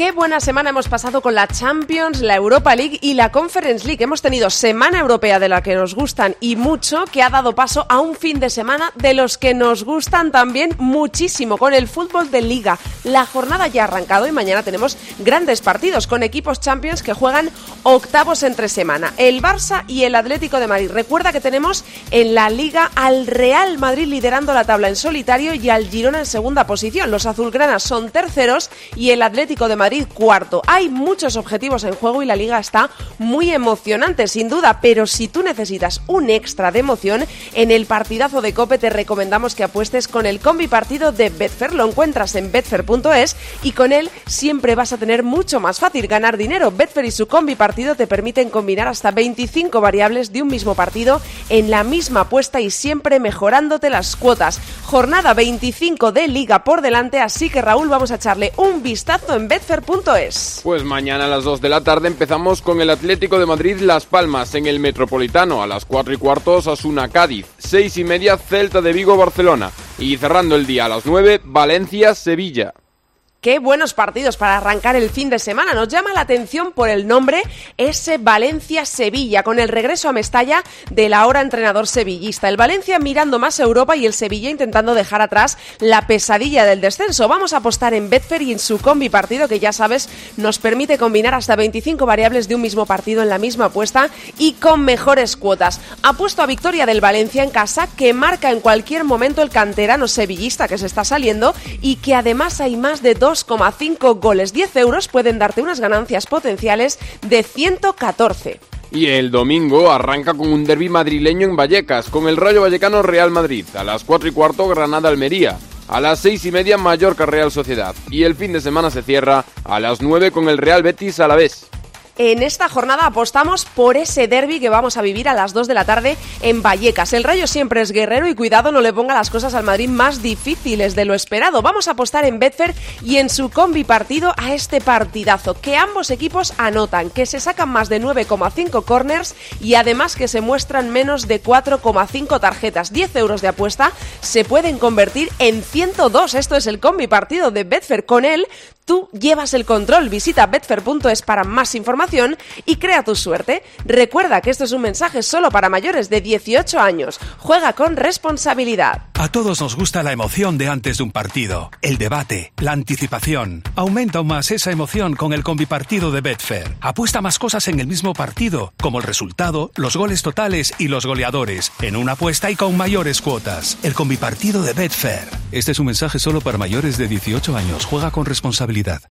qué buena semana hemos pasado con la Champions, la Europa League y la Conference League. Hemos tenido semana europea de la que nos gustan y mucho, que ha dado paso a un fin de semana de los que nos gustan también muchísimo, con el fútbol de liga. La jornada ya ha arrancado y mañana tenemos grandes partidos con equipos Champions que juegan octavos entre semana. El Barça y el Atlético de Madrid. Recuerda que tenemos en la liga al Real Madrid liderando la tabla en solitario y al Girona en segunda posición. Los azulgranas son terceros y el Atlético de Madrid cuarto. Hay muchos objetivos en juego y la liga está muy emocionante, sin duda, pero si tú necesitas un extra de emoción, en el partidazo de Cope te recomendamos que apuestes con el combi partido de Betfair. Lo encuentras en betfair.es y con él siempre vas a tener mucho más fácil ganar dinero. Betfair y su combi partido te permiten combinar hasta 25 variables de un mismo partido en la misma apuesta y siempre mejorándote las cuotas. Jornada 25 de liga por delante, así que Raúl vamos a echarle un vistazo en Betfair es. Pues mañana a las 2 de la tarde empezamos con el Atlético de Madrid Las Palmas en el Metropolitano. A las 4 y cuarto Asuna Cádiz. 6 y media Celta de Vigo Barcelona. Y cerrando el día a las 9 Valencia Sevilla. Qué buenos partidos para arrancar el fin de semana. Nos llama la atención por el nombre ese Valencia-Sevilla, con el regreso a Mestalla del ahora entrenador sevillista. El Valencia mirando más Europa y el Sevilla intentando dejar atrás la pesadilla del descenso. Vamos a apostar en Betfair y en su combi partido, que ya sabes, nos permite combinar hasta 25 variables de un mismo partido en la misma apuesta y con mejores cuotas. Apuesto a victoria del Valencia en casa, que marca en cualquier momento el canterano sevillista que se está saliendo y que además hay más de dos 2,5 goles 10 euros pueden darte unas ganancias potenciales de 114. Y el domingo arranca con un derby madrileño en Vallecas, con el Rayo Vallecano Real Madrid. A las 4 y cuarto Granada Almería. A las 6 y media Mallorca Real Sociedad. Y el fin de semana se cierra a las 9 con el Real Betis a la vez. En esta jornada apostamos por ese derby que vamos a vivir a las 2 de la tarde en Vallecas. El Rayo siempre es guerrero y cuidado no le ponga las cosas al Madrid más difíciles de lo esperado. Vamos a apostar en Betfair y en su combi partido a este partidazo. Que ambos equipos anotan, que se sacan más de 9,5 corners y además que se muestran menos de 4,5 tarjetas. 10 euros de apuesta se pueden convertir en 102. Esto es el combi partido de Betfair. Con él tú llevas el control. Visita betfair.es para más información y crea tu suerte. Recuerda que esto es un mensaje solo para mayores de 18 años. Juega con responsabilidad. A todos nos gusta la emoción de antes de un partido, el debate, la anticipación. Aumenta aún más esa emoción con el combipartido de Betfair. Apuesta más cosas en el mismo partido, como el resultado, los goles totales y los goleadores, en una apuesta y con mayores cuotas. El combipartido de Betfair. Este es un mensaje solo para mayores de 18 años. Juega con responsabilidad.